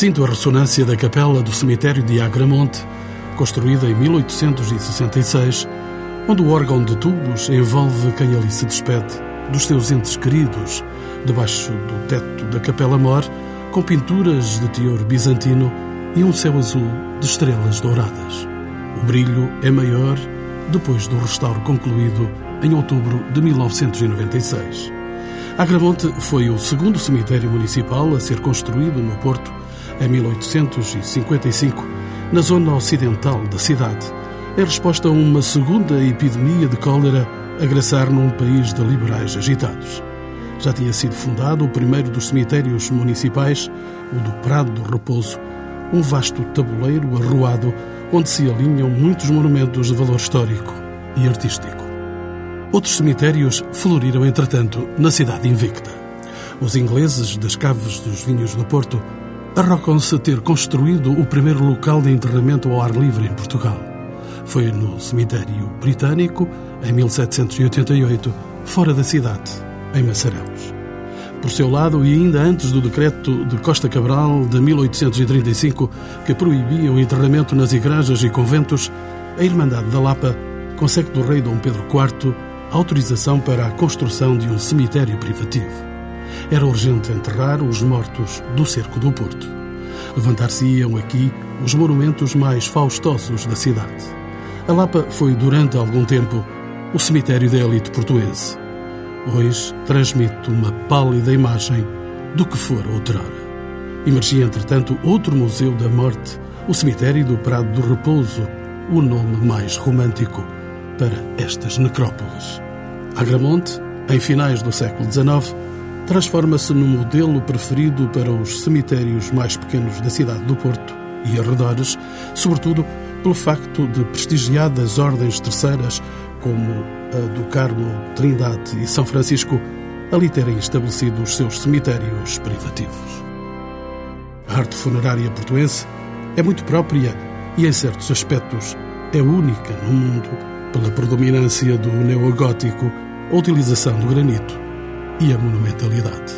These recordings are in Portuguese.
Sinto a ressonância da capela do cemitério de Agramonte, construída em 1866, onde o órgão de tubos envolve quem ali se despede dos seus entes queridos, debaixo do teto da Capela Mor, com pinturas de teor bizantino e um céu azul de estrelas douradas. O brilho é maior depois do restauro concluído em outubro de 1996. Agramonte foi o segundo cemitério municipal a ser construído no Porto em 1855, na zona ocidental da cidade, em resposta a uma segunda epidemia de cólera a graçar num país de liberais agitados. Já tinha sido fundado o primeiro dos cemitérios municipais, o do Prado do Repouso, um vasto tabuleiro arruado onde se alinham muitos monumentos de valor histórico e artístico. Outros cemitérios floriram, entretanto, na cidade invicta. Os ingleses das caves dos vinhos do Porto arrocam-se a ter construído o primeiro local de enterramento ao ar livre em Portugal. Foi no cemitério britânico, em 1788, fora da cidade, em Massarelos. Por seu lado, e ainda antes do decreto de Costa Cabral de 1835, que proibia o enterramento nas igrejas e conventos, a Irmandade da Lapa consegue do rei Dom Pedro IV autorização para a construção de um cemitério privativo. Era urgente enterrar os mortos do cerco do Porto. Levantar-se-iam aqui os monumentos mais faustosos da cidade. A Lapa foi, durante algum tempo, o cemitério da elite portuense. Hoje transmite uma pálida imagem do que fora outrora. Emergia, entretanto, outro museu da morte, o cemitério do Prado do Repouso, o nome mais romântico para estas necrópolis. Agramonte, em finais do século XIX, transforma-se no modelo preferido para os cemitérios mais pequenos da cidade do Porto e arredores, sobretudo pelo facto de prestigiadas ordens terceiras, como a do Carmo, Trindade e São Francisco, ali terem estabelecido os seus cemitérios privativos. A arte funerária portuense é muito própria e, em certos aspectos, é única no mundo pela predominância do neogótico, a utilização do granito e a monumentalidade.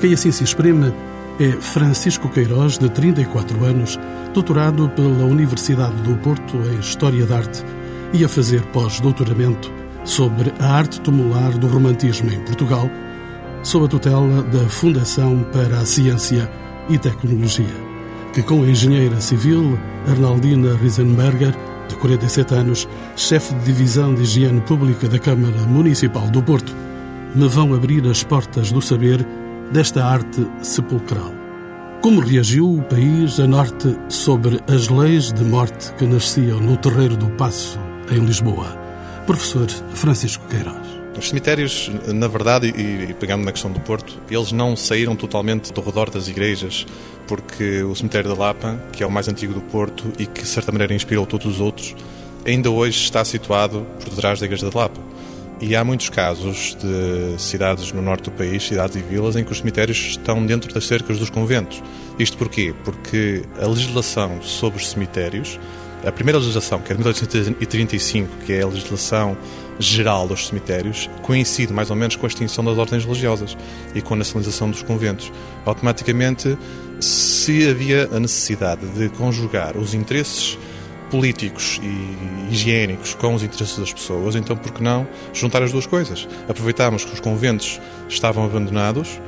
Quem assim se exprime é Francisco Queiroz, de 34 anos, doutorado pela Universidade do Porto em História da Arte e a fazer pós-doutoramento sobre a arte tumular do romantismo em Portugal, sob a tutela da Fundação para a Ciência e Tecnologia, que com a engenheira civil Arnaldina Riesenberger, de 47 anos, chefe de divisão de higiene pública da Câmara Municipal do Porto, me vão abrir as portas do saber desta arte sepulcral. Como reagiu o país a norte sobre as leis de morte que nasciam no terreiro do Passo, em Lisboa? Professor Francisco Queiroz. Os cemitérios, na verdade, e pegando na questão do Porto, eles não saíram totalmente do redor das igrejas, porque o cemitério da Lapa, que é o mais antigo do Porto e que de certa maneira inspirou todos os outros, ainda hoje está situado por detrás da igreja da Lapa. E há muitos casos de cidades no norte do país, cidades e vilas, em que os cemitérios estão dentro das cercas dos conventos. Isto porquê? Porque a legislação sobre os cemitérios, a primeira legislação, que é de 1835, que é a legislação geral dos cemitérios, coincide mais ou menos com a extinção das ordens religiosas e com a nacionalização dos conventos. Automaticamente, se havia a necessidade de conjugar os interesses políticos e higiênicos com os interesses das pessoas, então por que não juntar as duas coisas? Aproveitámos que os conventos estavam abandonados,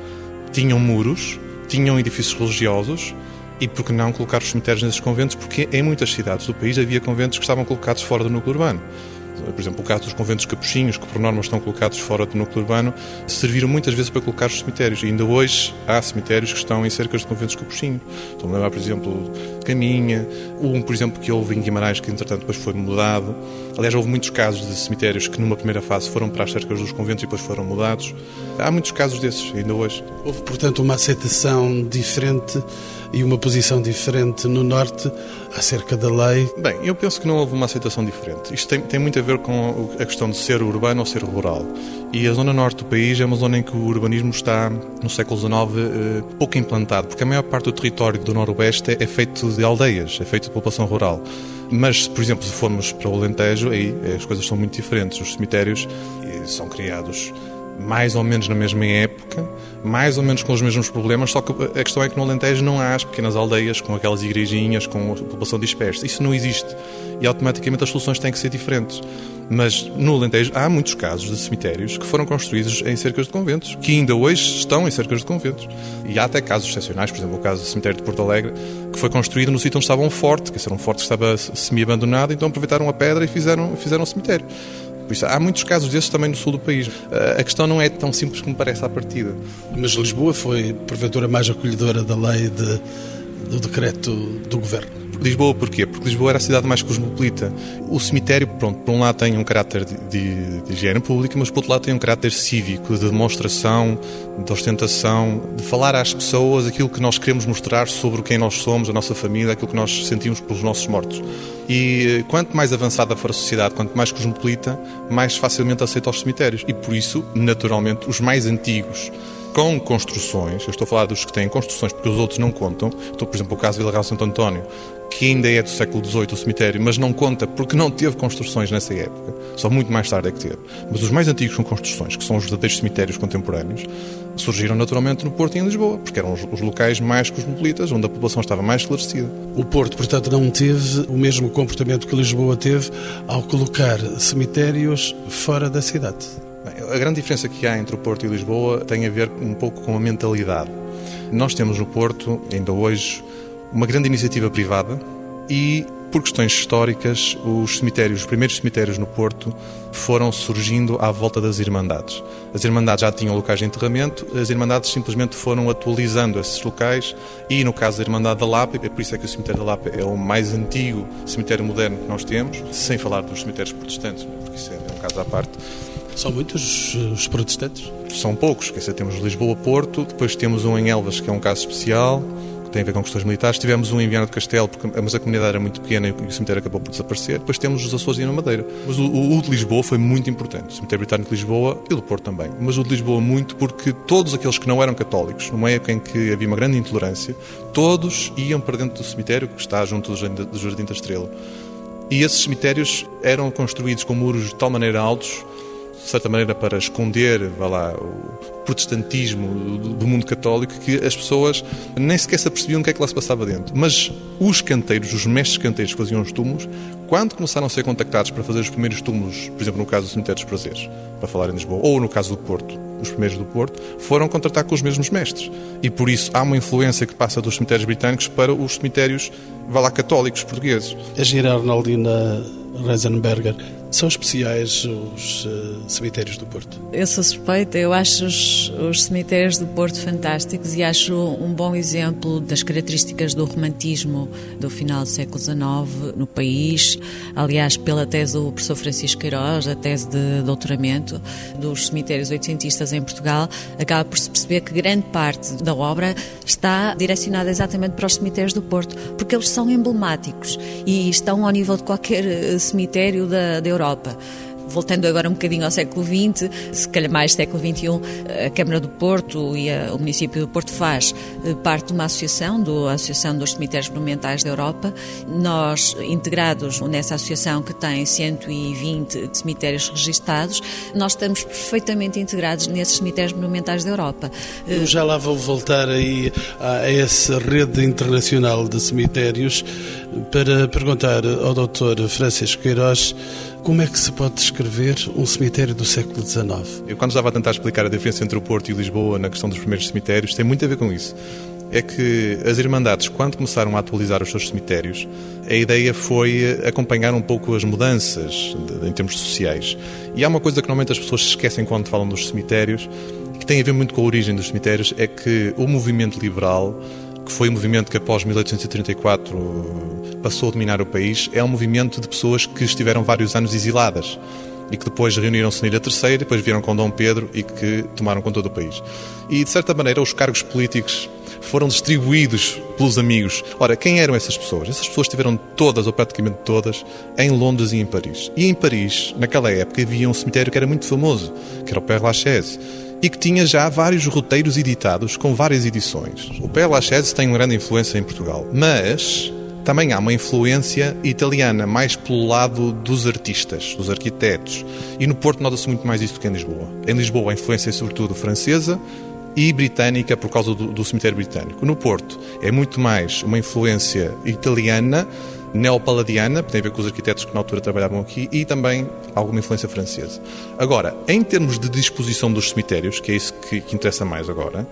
tinham muros, tinham edifícios religiosos e por que não colocar os cemitérios nesses conventos? Porque em muitas cidades do país havia conventos que estavam colocados fora do núcleo urbano por exemplo, o caso dos conventos capuchinhos, que por norma estão colocados fora do núcleo urbano, serviram muitas vezes para colocar os cemitérios. E ainda hoje há cemitérios que estão em cerca de conventos capuchinhos. Estou a lembrar, por exemplo, Caminha, um, por exemplo, que houve em Guimarães, que entretanto depois foi mudado. Aliás, houve muitos casos de cemitérios que numa primeira fase foram para as cercas dos conventos e depois foram mudados. Há muitos casos desses, ainda hoje. Houve, portanto, uma aceitação diferente e uma posição diferente no Norte acerca da lei? Bem, eu penso que não houve uma aceitação diferente. Isto tem, tem muito a ver com a questão de ser urbano ou ser rural. E a zona norte do país é uma zona em que o urbanismo está, no século XIX, eh, pouco implantado, porque a maior parte do território do noroeste é feito de aldeias, é feito de população rural. Mas, por exemplo, se formos para o Alentejo, aí as coisas são muito diferentes. Os cemitérios eh, são criados mais ou menos na mesma época, mais ou menos com os mesmos problemas, só que a questão é que no Alentejo não há as pequenas aldeias com aquelas igrejinhas, com a população dispersa. Isso não existe. E automaticamente as soluções têm que ser diferentes. Mas no Alentejo há muitos casos de cemitérios que foram construídos em cercas de conventos, que ainda hoje estão em cercas de conventos. E há até casos excepcionais, por exemplo, o caso do cemitério de Porto Alegre, que foi construído no sítio onde estava um forte, que era um forte que estava semi-abandonado, então aproveitaram a pedra e fizeram, fizeram um cemitério. Por isso, há muitos casos desses também no sul do país. A questão não é tão simples como parece à partida. Mas Lisboa foi, porventura, mais acolhedora da lei de, do decreto do governo. Lisboa porquê? Porque Lisboa era a cidade mais cosmopolita. O cemitério, pronto, por um lado tem um caráter de, higiene pública, mas por outro lado tem um caráter cívico, de demonstração, de ostentação, de falar às pessoas aquilo que nós queremos mostrar sobre quem nós somos, a nossa família, aquilo que nós sentimos pelos nossos mortos. E eh, quanto mais avançada for a sociedade, quanto mais cosmopolita, mais facilmente aceita os cemitérios. E por isso, naturalmente, os mais antigos com construções, eu estou a falar dos que têm construções porque os outros não contam, então, por exemplo, o caso de Vila Real Santo António, que ainda é do século XVIII o cemitério, mas não conta porque não teve construções nessa época, só muito mais tarde é que teve. Mas os mais antigos com construções, que são os verdadeiros cemitérios contemporâneos, surgiram naturalmente no Porto e em Lisboa, porque eram os locais mais cosmopolitas, onde a população estava mais esclarecida. O Porto, portanto, não teve o mesmo comportamento que Lisboa teve ao colocar cemitérios fora da cidade. A grande diferença que há entre o Porto e Lisboa tem a ver um pouco com a mentalidade. Nós temos no Porto, ainda hoje, uma grande iniciativa privada e, por questões históricas, os cemitérios, os primeiros cemitérios no Porto foram surgindo à volta das Irmandades. As Irmandades já tinham locais de enterramento, as Irmandades simplesmente foram atualizando esses locais e, no caso da Irmandade da Lapa, é por isso é que o cemitério da Lapa é o mais antigo cemitério moderno que nós temos, sem falar dos cemitérios protestantes, porque isso é um caso à parte são muitos os protestantes? São poucos. Quer dizer, temos Lisboa-Porto, depois temos um em Elvas, que é um caso especial, que tem a ver com questões militares. Tivemos um em Viana do Castelo, porque, mas a comunidade era muito pequena e o cemitério acabou por desaparecer. Depois temos os Açores e na Madeira. Mas o, o, o, de Lisboa foi muito importante. O cemitério britânico de Lisboa e o do Porto também. Mas o de Lisboa muito porque todos aqueles que não eram católicos, numa época em que havia uma grande intolerância, todos iam para dentro do cemitério que está junto do Jardim da Estrela. E esses cemitérios eram construídos com muros de tal maneira altos de certa maneira, para esconder vá lá, o protestantismo do mundo católico, que as pessoas nem sequer se apercebiam o que é que lá se passava dentro. Mas os canteiros, os mestres canteiros que faziam os túmulos, quando começaram a ser contactados para fazer os primeiros túmulos, por exemplo, no caso do Cemitério dos Prazeres, para falar em Lisboa, ou no caso do Porto, os primeiros do Porto, foram contratar com os mesmos mestres. E por isso há uma influência que passa dos cemitérios britânicos para os cemitérios, vá lá, católicos portugueses. A gira Arnaldina Reisenberger são especiais os uh, cemitérios do Porto? Eu sou suspeita, eu acho os, os, cemitérios do Porto fantásticos e acho um bom exemplo das características do romantismo do final do século XIX no país. Aliás, pela tese do professor Francisco Queiroz, a tese de doutoramento dos cemitérios oitocentistas em Portugal, acaba por se perceber que grande parte da obra está direcionada exatamente para os cemitérios do Porto, porque eles são emblemáticos e estão ao nível de qualquer eh, cemitério da, da Europa Europa voltando agora um bocadinho ao século XX, se calhar mais século XXI, a Câmara do Porto e a, o município do Porto faz eh, parte de uma associação, do, a Associação dos Cemitérios Monumentais da Europa. Nós, integrados nessa associação que tem 120 cemitérios registados, nós estamos perfeitamente integrados nesses cemitérios monumentais da Europa. Eu já lá vou voltar aí a essa rede internacional de cemitérios para perguntar ao Dr. Francisco Queiroz como é que se pode descrever um cemitério do século XIX? Eu, quando estava a tentar explicar a diferença entre o Porto e Lisboa na questão dos primeiros cemitérios, tem muito a ver com isso. É que as Irmandades, quando começaram a atualizar os seus cemitérios, a ideia foi acompanhar um pouco as mudanças em termos sociais. E há uma coisa que normalmente as pessoas se esquecem quando falam dos cemitérios, que tem a ver muito com a origem dos cemitérios, é que o movimento liberal que foi um movimento que após 1834 passou a dominar o país, é um movimento de pessoas que estiveram vários anos exiladas e que depois reuniram-se na Ilha Terceira, depois vieram com Dom Pedro e que tomaram conta do país. E, de certa maneira, os cargos políticos foram distribuídos pelos amigos. Ora, quem eram essas pessoas? Essas pessoas estiveram todas, ou praticamente todas, em Londres e em Paris. E em Paris, naquela época, havia um cemitério que era muito famoso, que era o Père Lachaise e que tinha já vários roteiros editados com várias edições. O Père Lachaise tem uma grande influência em Portugal, mas também há uma influência italiana, mais pelo lado dos artistas, dos arquitetos. E no Porto nota-se muito mais isso do que em Lisboa. Em Lisboa a influência é sobretudo francesa, e britânica por causa do, do, cemitério britânico. No Porto é muito mais uma influência italiana, neopaladiana, tem a ver com os arquitetos que na altura trabalhavam aqui, e também alguma influência francesa. Agora, em termos de disposição dos cemitérios, que é isso que, que interessa mais agora,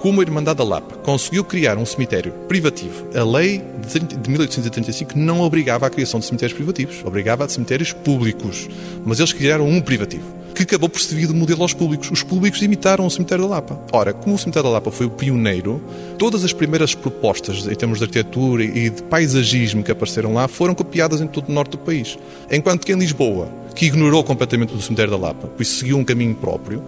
como a Irmandade da Lapa conseguiu criar um cemitério privativo, a lei de 1835 não obrigava à criação de cemitérios privativos, obrigava a cemitérios públicos. Mas eles criaram um privativo, que acabou por servir de modelo aos públicos. Os públicos imitaram o cemitério da Lapa. Ora, como o cemitério da Lapa foi o pioneiro, todas as primeiras propostas em termos de arquitetura e de paisagismo que apareceram lá foram copiadas em todo o norte do país. Enquanto que em Lisboa, que ignorou completamente o cemitério da Lapa, pois seguiu um caminho próprio,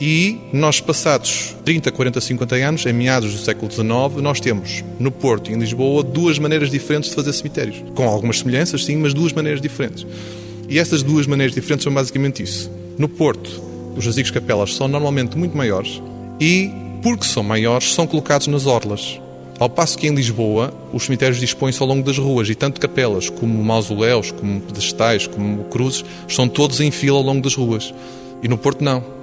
e nós, passados 30, 40, 50 anos, em meados do século XIX, nós temos no Porto e em Lisboa duas maneiras diferentes de fazer cemitérios. Com algumas semelhanças, sim, mas duas maneiras diferentes. E essas duas maneiras diferentes são basicamente isso. No Porto, os jazigos capelas são normalmente muito maiores e, porque são maiores, são colocados nas orlas. Ao passo que em Lisboa, os cemitérios dispõem-se ao longo das ruas e tanto capelas como mausoléus, como pedestais, como cruzes, são todos em fila ao longo das ruas. E no Porto não.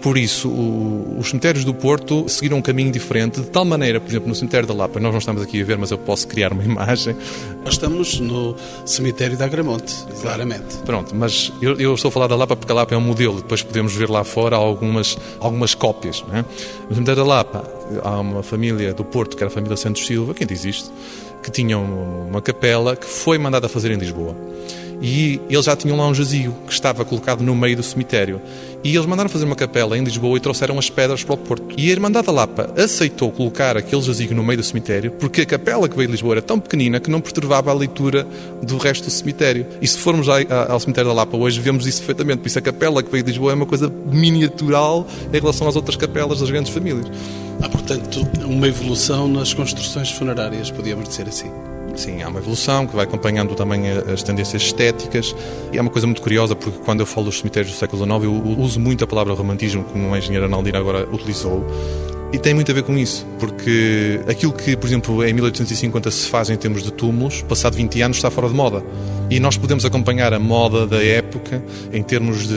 Por isso, o, os cemitérios do Porto seguiram um caminho diferente, de tal maneira, por exemplo, no cemitério da Lapa, nós não estamos aqui a ver, mas eu posso criar uma imagem. Nós estamos no cemitério da Agramonte, claramente. Pronto, mas eu, eu, estou a falar da Lapa porque a Lapa é um modelo, depois podemos ver lá fora algumas, algumas cópias. É? No cemitério da Lapa há uma família do Porto, que era a família Santos Silva, quem diz isto, que tinha uma capela que foi mandada fazer em Lisboa e eles já tinham lá um jazigo que estava colocado no meio do cemitério. E eles mandaram fazer uma capela em Lisboa e trouxeram as pedras para o Porto. E a Irmandade da Lapa aceitou colocar aquele jazigo no meio do cemitério porque a capela que veio de Lisboa era tão pequenina que não perturbava a leitura do resto do cemitério. E se formos ao cemitério da Lapa hoje, vemos isso perfeitamente. Por isso a capela que veio de Lisboa é uma coisa miniatural em relação às outras capelas das grandes famílias. Há, portanto, uma evolução nas construções funerárias, podíamos dizer assim. Sim, há uma evolução que vai acompanhando também as tendências estéticas e é uma coisa muito curiosa porque quando eu falo dos cemitérios do século XIX eu uso muito a palavra romantismo como a engenheira Naldina agora utilizou e tem muito a ver com isso, porque aquilo que, por exemplo, em 1850 se faz em termos de túmulos, passado 20 anos está fora de moda. E nós podemos acompanhar a moda da época em termos de,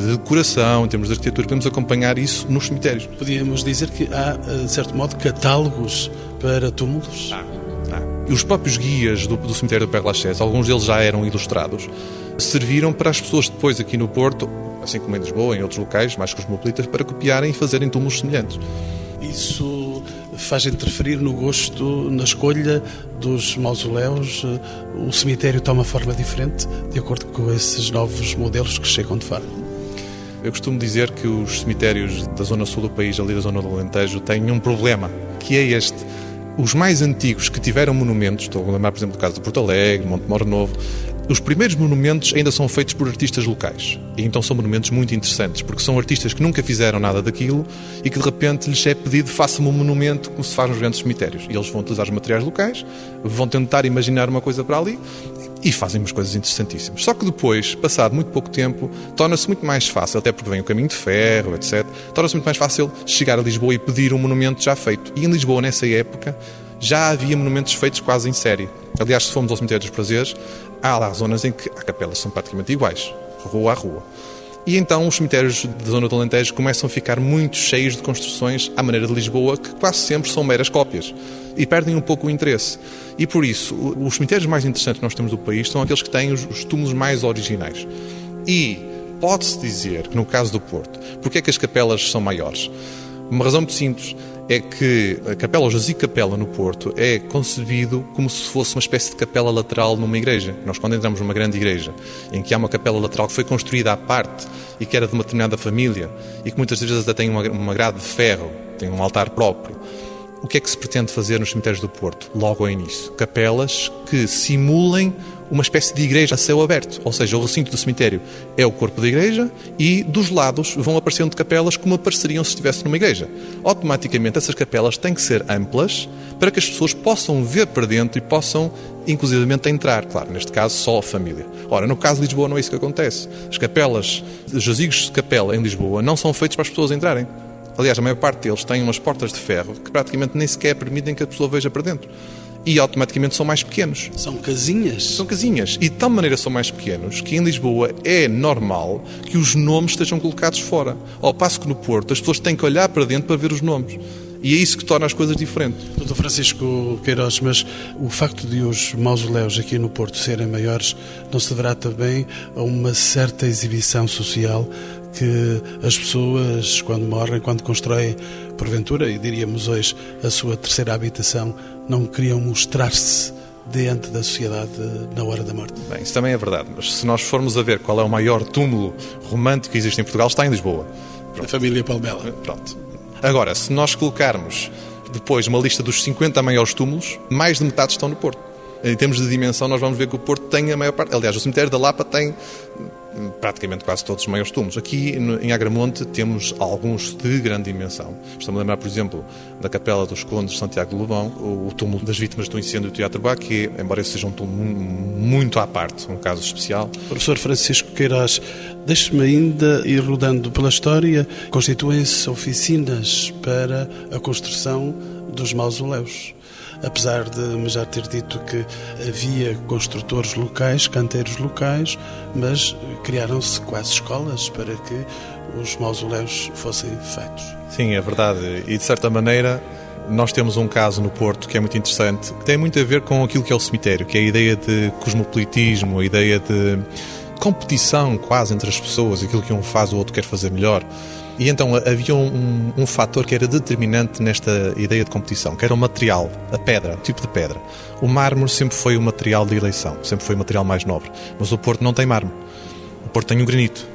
de decoração, em termos de arquitetura, podemos acompanhar isso nos cemitérios. Podíamos dizer que há, de certo modo, catálogos para túmulos? Ah. E os próprios guias do, do cemitério do Père Lachaise, alguns deles já eram ilustrados, serviram para as pessoas depois aqui no Porto, assim como em Lisboa, em outros locais mais cosmopolitas, para copiarem e fazerem túmulos semelhantes. Isso faz interferir no gosto, na escolha dos mausoléus? O cemitério toma forma diferente de acordo com esses novos modelos que chegam de fora? Eu costumo dizer que os cemitérios da zona sul do país, ali da zona do Alentejo, têm um problema, que é este os mais antigos que tiveram monumentos, estou a lembrar, por exemplo, do caso de Porto Alegre, Montemor Novo, os primeiros monumentos ainda são feitos por artistas locais. E então são monumentos muito interessantes, porque são artistas que nunca fizeram nada daquilo e que de repente lhes é pedido faça-me um monumento como se faz nos grandes cemitérios. E eles vão utilizar os materiais locais, vão tentar imaginar uma coisa para ali e fazem umas coisas interessantíssimas. Só que depois, passado muito pouco tempo, torna-se muito mais fácil, até porque vem o caminho de ferro, etc., torna-se muito mais fácil chegar a Lisboa e pedir um monumento já feito. E em Lisboa, nessa época, já havia monumentos feitos quase em série. Aliás, se formos ao Cemitério dos Prazeres, há lá zonas em que as capelas são praticamente iguais, rua a rua. E então os cemitérios da zona do Alentejo começam a ficar muito cheios de construções à maneira de Lisboa, que quase sempre são meras cópias e perdem um pouco o interesse. E por isso, os cemitérios mais interessantes que nós temos do país são aqueles que têm os, os túmulos mais originais. E pode-se dizer que no caso do Porto, porque é que as capelas são maiores? Uma razão muito simples é que a capela, Jazigo Capela no Porto, é concebido como se fosse uma espécie de capela lateral numa igreja. Nós, quando entramos numa grande igreja, em que há uma capela lateral que foi construída à parte e que era de uma determinada família e que muitas vezes até tem uma, uma grade de ferro, tem um altar próprio, o que é que se pretende fazer nos cemitérios do Porto, logo ao início? Capelas que simulem uma espécie de igreja a céu aberto, ou seja, o recinto do cemitério é o corpo da igreja e dos lados vão aparecendo capelas como apareceriam se estivesse numa igreja. Automaticamente essas capelas têm que ser amplas para que as pessoas possam ver para dentro e possam inclusivamente entrar, claro, neste caso só a família. Ora, no caso de Lisboa não é isso que acontece. As capelas, os jazigos de capela em Lisboa não são feitos para as pessoas entrarem. Aliás, a maior parte deles têm umas portas de ferro que praticamente nem sequer permitem que a pessoa veja para dentro. E automaticamente são mais pequenos. São casinhas? São casinhas. E de tal maneira são mais pequenos que em Lisboa é normal que os nomes estejam colocados fora. Ao passo que no Porto as pessoas têm que olhar para dentro para ver os nomes. E é isso que torna as coisas diferentes. Doutor Francisco Queiroz, mas o facto de os mausoléus aqui no Porto serem maiores não se deverá também a uma certa exibição social que as pessoas, quando morrem, quando constroem, porventura, e diríamos hoje, a sua terceira habitação, não queriam mostrar-se diante da sociedade na hora da morte. Bem, isso também é verdade, mas se nós formos a ver qual é o maior túmulo romântico que existe em Portugal, está em Lisboa. Pronto. A família Palmela. Pronto. Agora, se nós colocarmos depois uma lista dos 50 maiores túmulos, mais de metade estão no Porto. Em termos de dimensão, nós vamos ver que o Porto tem a maior parte. Aliás, o cemitério da Lapa tem praticamente quase todos os maiores túmulos. Aqui em Agramonte temos alguns de grande dimensão. Estou-me a lembrar, por exemplo, da Capela dos Condes de Santiago de Lobão, o túmulo das vítimas do incêndio do Teatro Bá, que, embora esse seja um túmulo muito à parte, um caso especial. Professor Francisco Queiroz, deixe-me ainda ir rodando pela história. Constituem-se oficinas para a construção dos mausoléus apesar de já ter dito que havia construtores locais, canteiros locais, mas criaram-se quase escolas para que os mausoléus fossem feitos. Sim, é verdade. E de certa maneira, nós temos um caso no Porto que é muito interessante, que tem muito a ver com aquilo que é o cemitério, que é a ideia de cosmopolitismo, a ideia de competição quase entre as pessoas, aquilo que um faz o outro quer fazer melhor. E então havia um, um, um fator que era determinante nesta ideia de competição, que era o material, a pedra, o tipo de pedra. O mármore sempre foi o material de eleição, sempre foi o material mais nobre. Mas o Porto não tem mármore. O Porto tem o granito.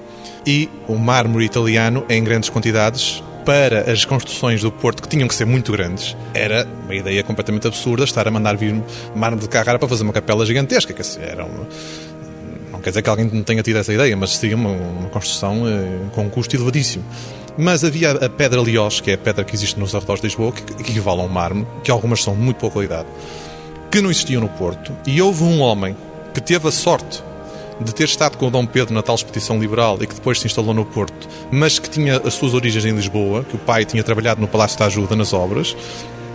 E o mármore italiano, em grandes quantidades, para as construções do Porto, que tinham que ser muito grandes, era uma ideia completamente absurda estar a mandar vir mármore de Carrara para fazer uma capela gigantesca. Que era uma não quer dizer que alguém não tenha tido essa ideia, mas seria uma, uma construção eh, com um custo elevadíssimo. Mas havia a pedra Liós, que é a pedra que existe nos arredores de Lisboa, que, que equivale a um mármore, que algumas são de muito boa qualidade, que não existiam no Porto. E houve um homem que teve a sorte de ter estado com o Dom Pedro na tal expedição liberal e que depois se instalou no Porto, mas que tinha as suas origens em Lisboa, que o pai tinha trabalhado no Palácio da Ajuda nas obras,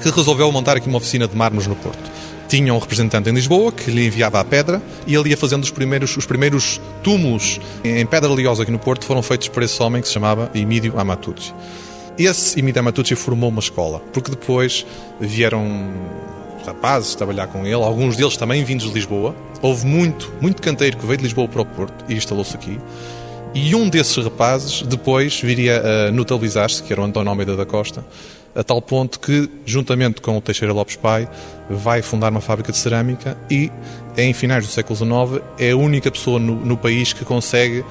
que resolveu montar aqui uma oficina de mármores no Porto tinha um representante em Lisboa que lhe enviava a pedra e ele ia fazendo os primeiros, os primeiros túmulos em pedra liosa aqui no Porto foram feitos por esse homem que se chamava Emílio Amatucci. Esse Emílio Amatucci formou uma escola, porque depois vieram rapazes trabalhar com ele, alguns deles também vindos de Lisboa. Houve muito, muito canteiro que veio de Lisboa para o Porto e instalou-se aqui. E um desses rapazes depois viria a notabilizar-se, que era o António Almeida da Costa, a tal ponto que, juntamente com o Teixeira Lopes Pai, vai fundar uma fábrica de cerâmica e, em finais do século XIX, é a única pessoa no, no país que consegue,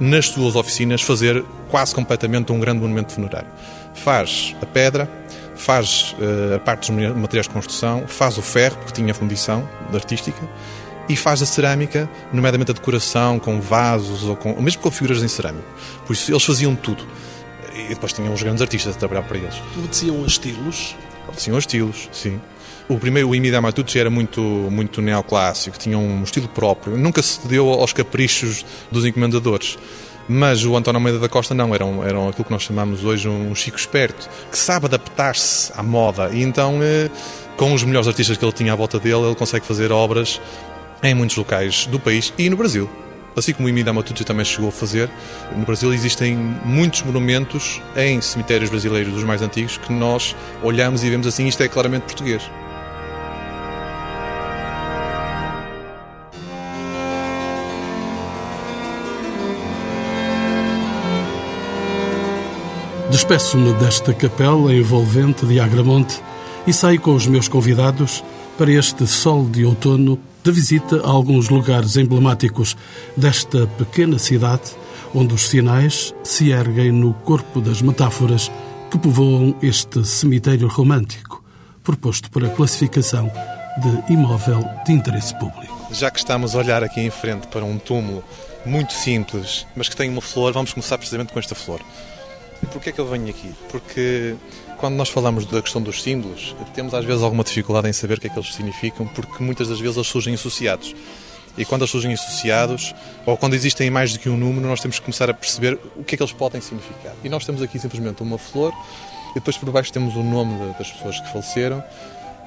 nas suas oficinas, fazer quase completamente um grande monumento funerário. Faz a pedra, faz uh, a parte dos materiais de construção, faz o ferro, porque tinha fundição artística, e faz a cerâmica, nomeadamente a decoração, com vasos, ou, com, ou mesmo com figuras em cerâmica. Por isso, eles faziam tudo e depois tinham os grandes artistas a trabalhar para eles. Obedeciam a estilos? Obedeciam a estilos, sim. O primeiro, o Imida Matucci, era muito, muito neoclássico, tinha um estilo próprio, nunca se deu aos caprichos dos encomendadores. Mas o António Almeida da Costa não, era, um, era aquilo que nós chamamos hoje um chico esperto, que sabe adaptar-se à moda. E então, eh, com os melhores artistas que ele tinha à volta dele, ele consegue fazer obras em muitos locais do país e no Brasil assim como o Imida Matucci também chegou a fazer, no Brasil existem muitos monumentos em cemitérios brasileiros dos mais antigos que nós olhamos e vemos assim, isto é claramente português. Despeço-me desta capela envolvente de Agramonte e saio com os meus convidados para este sol de outono de visita a alguns lugares emblemáticos desta pequena cidade, onde os sinais se erguem no corpo das metáforas que povoam este cemitério romântico, proposto para classificação de imóvel de interesse público. Já que estamos a olhar aqui em frente para um túmulo muito simples, mas que tem uma flor, vamos começar precisamente com esta flor. Porquê é que eu venho aqui? Porque quando nós falamos da questão dos símbolos, temos às vezes alguma dificuldade em saber o que é que eles significam, porque muitas das vezes eles surgem associados. E quando eles surgem associados, ou quando existem mais do que um número, nós temos que começar a perceber o que é que eles podem significar. E nós temos aqui simplesmente uma flor, e depois por baixo temos o nome das pessoas que faleceram,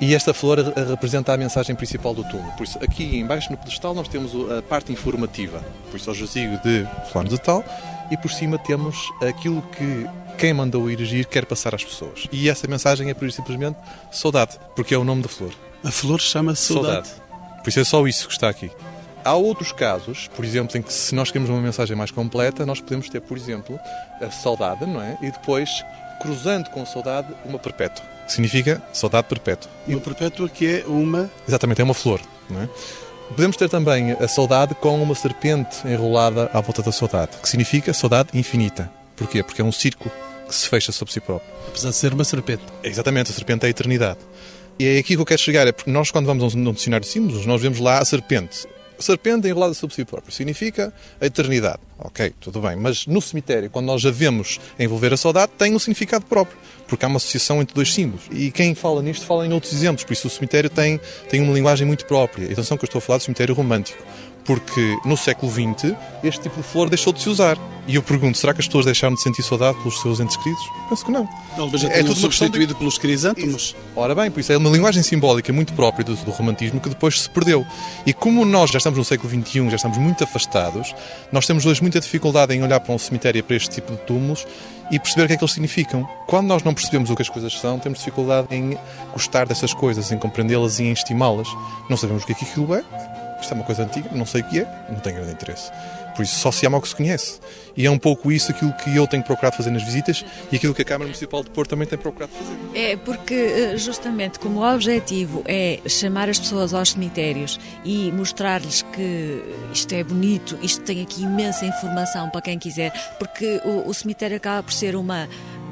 E esta flor representa a mensagem principal do túmulo. Por isso, aqui embaixo no pedestal nós temos a parte informativa. Por isso, ao jazigo de fulano de tal. E por cima temos aquilo que quem mandou erigir quer passar às pessoas. E essa mensagem é, por simplesmente, saudade, porque é o nome da flor. A flor chama-se saudade. saudade. Por isso é só isso que está aqui. Há outros casos, por exemplo, em que se nós queremos uma mensagem mais completa, nós podemos ter, por exemplo, a saudade, não é? E depois, cruzando com a saudade, uma perpétua. Que significa saudade perpétua. Uma perpétua que é uma... Exatamente, é uma flor, não é? Podemos ter também a saudade com uma serpente enrolada à volta da saudade, que significa saudade infinita. Porquê? Porque é um círculo que se fecha sobre si próprio. Apesar de ser uma serpente. Exatamente, a serpente é a eternidade. E é aqui que eu quero chegar, é porque nós, quando vamos a um dicionário de símbolos, nós vemos lá a serpente. Serpente enrolada sobre si próprio significa a eternidade. Ok, tudo bem. Mas no cemitério, quando nós a vemos envolver a saudade, tem um significado próprio, porque há uma associação entre dois símbolos. E quem fala nisto fala em outros exemplos, por isso o cemitério tem, tem uma linguagem muito própria. Atenção que eu estou a falar do cemitério romântico porque no século XX este tipo de flor deixou de se usar. E eu pergunto, será que as pessoas deixaram de sentir saudade pelos seus entes queridos? Penso que não. Talvez já é tudo substituído de... pelos crisântemos. Ora bem, por isso é uma linguagem simbólica muito própria do, do, romantismo que depois se perdeu. E como nós já estamos no século XXI, já estamos muito afastados, nós temos hoje muita dificuldade em olhar para um cemitério e para este tipo de túmulos e perceber o que é que eles significam. Quando nós não percebemos o que as coisas são, temos dificuldade em gostar dessas coisas, em compreendê-las e em estimá-las. Não sabemos o que é que aquilo é, isto é uma coisa antiga, não sei o que é, não tenho grande interesse. Por isso só se ama o que se conhece. E é um pouco isso aquilo que eu tenho procurado fazer nas visitas e aquilo que a Câmara Municipal de Porto também tem procurado fazer. É porque, eh, justamente, como o objetivo é chamar as pessoas aos cemitérios e mostrar-lhes que isto é bonito, isto tem aqui imensa informação para quem quiser, porque o, o cemitério acaba por ser uma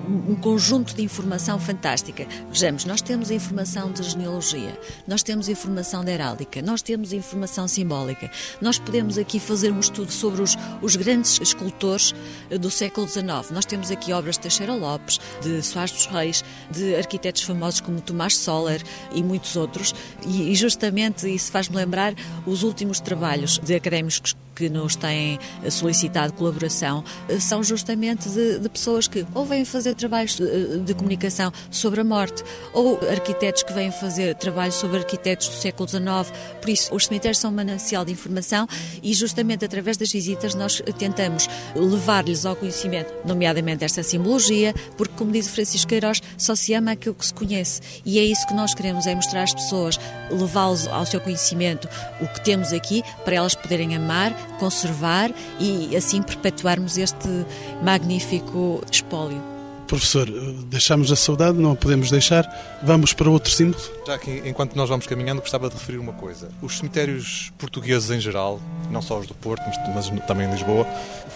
um conjunto de informação fantástica. Vejamos, nós temos a informação de genealogia, nós temos informação de heráldica, nós temos informação simbólica. Nós podemos aqui fazer um estudo sobre os, os grandes escultores eh, do século XIX. Nós temos aqui obras de Teixeira Lopes, de Soares dos Reis, de arquitetos famosos como Tomás Soller e muitos outros. E, e justamente isso faz-me lembrar os últimos trabalhos de académicos que nos têm solicitado colaboração eh, são justamente de, de pessoas que ou vêm fazer trabalhos de, eh, de, comunicação sobre a morte, ou arquitetos que vêm fazer trabalhos sobre arquitetos do século XIX. Por isso, os cemitérios são um manancial de informação e, justamente através das visitas, nós tentamos levar-lhes ao conhecimento, nomeadamente esta simbologia, porque, como diz o Francisco Queiroz, só se ama aquilo que se conhece. E é isso que nós queremos, é mostrar às pessoas, levá-los ao seu conhecimento o que temos aqui, para elas poderem amar, conservar e assim perpetuarmos este magnífico espólio. Professor, deixamos a saudade, não a podemos deixar. Vamos para outro símbolo? Já que, enquanto nós vamos caminhando, gostava de referir uma coisa. Os cemitérios portugueses em geral, não só os do Porto, mas, mas também em Lisboa,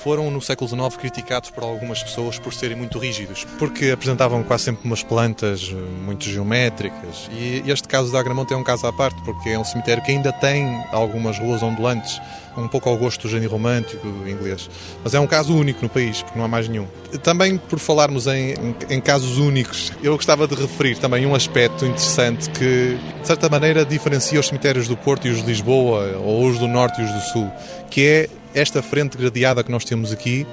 foram no século XIX criticados por algumas pessoas por serem muito rígidos, porque apresentavam quase sempre umas plantas eh, muito geométricas. E este caso da Agramonte é um caso à parte, porque é um cemitério que ainda tem algumas ruas ondulantes um pouco ao gosto do gênio romântico inglês. Mas é um caso único no país, porque não há mais nenhum. Também por falarmos em, em, casos únicos, eu gostava de referir também um aspecto interessante que, de certa maneira, diferencia os cemitérios do Porto e os de Lisboa, ou os do Norte e os do Sul, que é esta frente gradeada que nós temos aqui,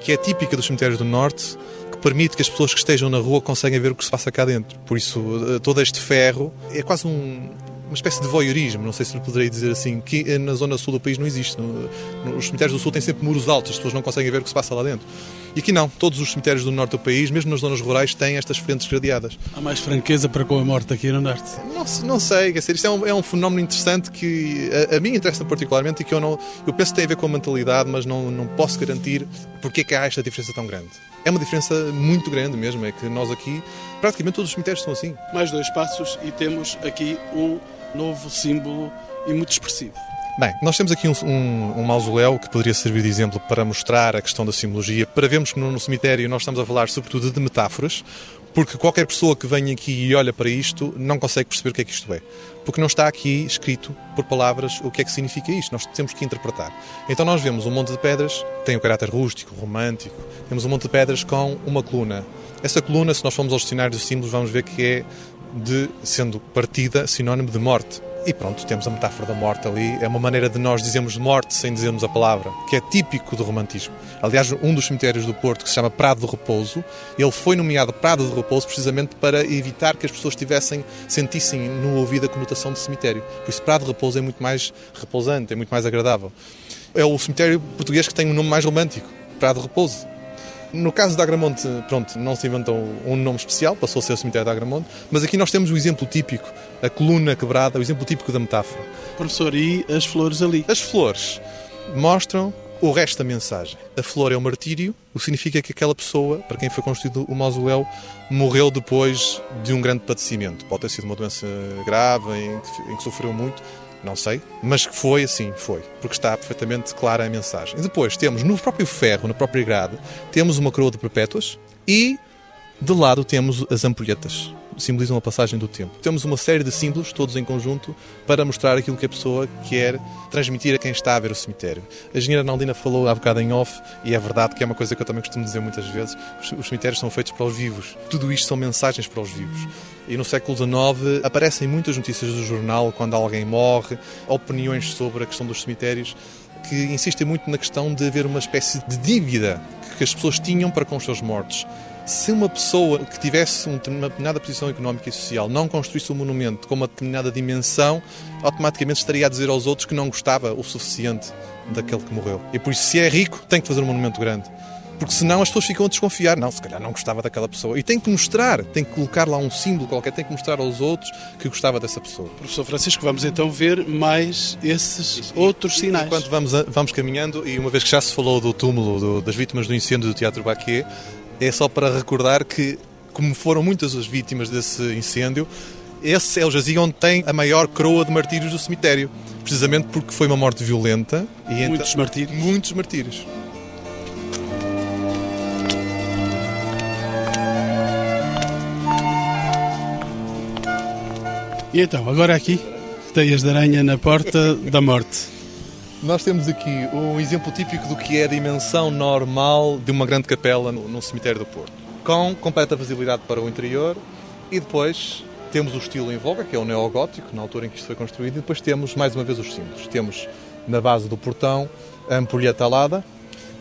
que é típica dos cemitérios do Norte, que permite que as pessoas que estejam na rua conseguem ver o que se passa cá dentro. Por isso, eh, todo este ferro é quase um, uma espécie de voyeurismo, não sei se lhe poderei dizer assim, que na zona sul do país não existe. Os cemitérios do sul têm sempre muros altos, as pessoas não conseguem ver o que se passa lá dentro. E aqui não, todos os cemitérios do norte do país, mesmo nas zonas rurais, têm estas frentes gradeadas. Há mais franqueza para com a morte aqui no norte? Não, não sei, quer dizer, isto é um, é um fenómeno interessante que a, a mim interessa particularmente e que eu não. Eu penso que tem a ver com a mentalidade, mas não, não posso garantir porque é que há esta diferença tão grande. É uma diferença muito grande mesmo, é que nós aqui, praticamente todos os cemitérios são assim. Mais dois passos e temos aqui um novo símbolo e muito expressivo. Bem, nós temos aqui um, um, um, mausoléu que poderia servir de exemplo para mostrar a questão da simbologia, para vermos que no, cemitério nós estamos a falar sobretudo de metáforas, porque qualquer pessoa que venha aqui e olha para isto não consegue perceber o que é que isto é. Porque não está aqui escrito por palavras o que é que significa isto, nós temos que interpretar. Então nós vemos um monte de pedras, tem o caráter rústico, romântico, temos um monte de pedras com uma coluna. Essa coluna, se nós formos aos dicionários de símbolos, vamos ver que é de, sendo partida, sinónimo de morte. E pronto, temos a metáfora da morte ali. É uma maneira de nós dizermos morte sem dizermos a palavra, que é típico do romantismo. Aliás, um dos cemitérios do Porto, que se chama Prado do Repouso, ele foi nomeado Prado do Repouso precisamente para evitar que as pessoas tivessem, sentissem no ouvido a conotação de cemitério. Por isso, Prado do Repouso é muito mais repousante, é muito mais agradável. É o cemitério português que tem um nome mais romântico, Prado do Repouso. No caso da Agramonte, pronto, não se inventou um nome especial, passou a ser o cemitério da Agramonte, mas aqui nós temos o exemplo típico, a coluna quebrada, o exemplo típico da metáfora. Professor, e as flores ali? As flores mostram o resto da mensagem. A flor é o martírio, o que significa que aquela pessoa, para quem foi construído o mausoléu, morreu depois de um grande padecimento. Pode ter sido uma doença grave, em que, em que sofreu muito, não sei, mas que foi assim, foi, porque está perfeitamente clara a mensagem. E depois temos no próprio ferro, na própria grade, temos uma coroa de perpétuas e de lado temos as ampulhetas, simbolizam a passagem do tempo. Temos uma série de símbolos, todos em conjunto, para mostrar aquilo que a pessoa quer transmitir a quem está a ver o cemitério. A engenheira Naldina falou há bocado em off, e é verdade que é uma coisa que eu também costumo dizer muitas vezes: os cemitérios são feitos para os vivos. Tudo isto são mensagens para os vivos. E no século XIX aparecem muitas notícias do jornal quando alguém morre, opiniões sobre a questão dos cemitérios que insistem muito na questão de haver uma espécie de dívida que as pessoas tinham para com os seus mortos. Se uma pessoa que tivesse uma determinada posição económica e social não construísse um monumento com uma determinada dimensão, automaticamente estaria a dizer aos outros que não gostava o suficiente daquele que morreu. E por isso, se é rico, tem que fazer um monumento grande porque senão as pessoas ficam a desconfiar. Não, se calhar não gostava daquela pessoa. E tem que mostrar, tem que colocar lá um símbolo qualquer, tem que mostrar aos outros que gostava dessa pessoa. Professor Francisco, vamos então ver mais esses Isso. outros sinais. Enquanto vamos, vamos caminhando, e uma vez que já se falou do túmulo do, das vítimas do incêndio do Teatro Baquet, é só para recordar que, como foram muitas as vítimas desse incêndio, esse é o jazigo onde tem a maior coroa de martírios do cemitério. Precisamente porque foi uma morte violenta. E muitos então, martírios. Muitos martírios. E então, agora aqui, teias de aranha na porta da morte. Nós temos aqui um exemplo típico do que é a dimensão normal de uma grande capela no, cemitério do Porto. Com completa visibilidade para o interior e depois temos o estilo em voga, que é o neogótico, na altura em que isto foi construído, e depois temos, mais uma vez, os símbolos. Temos, na base do portão, a ampulheta alada,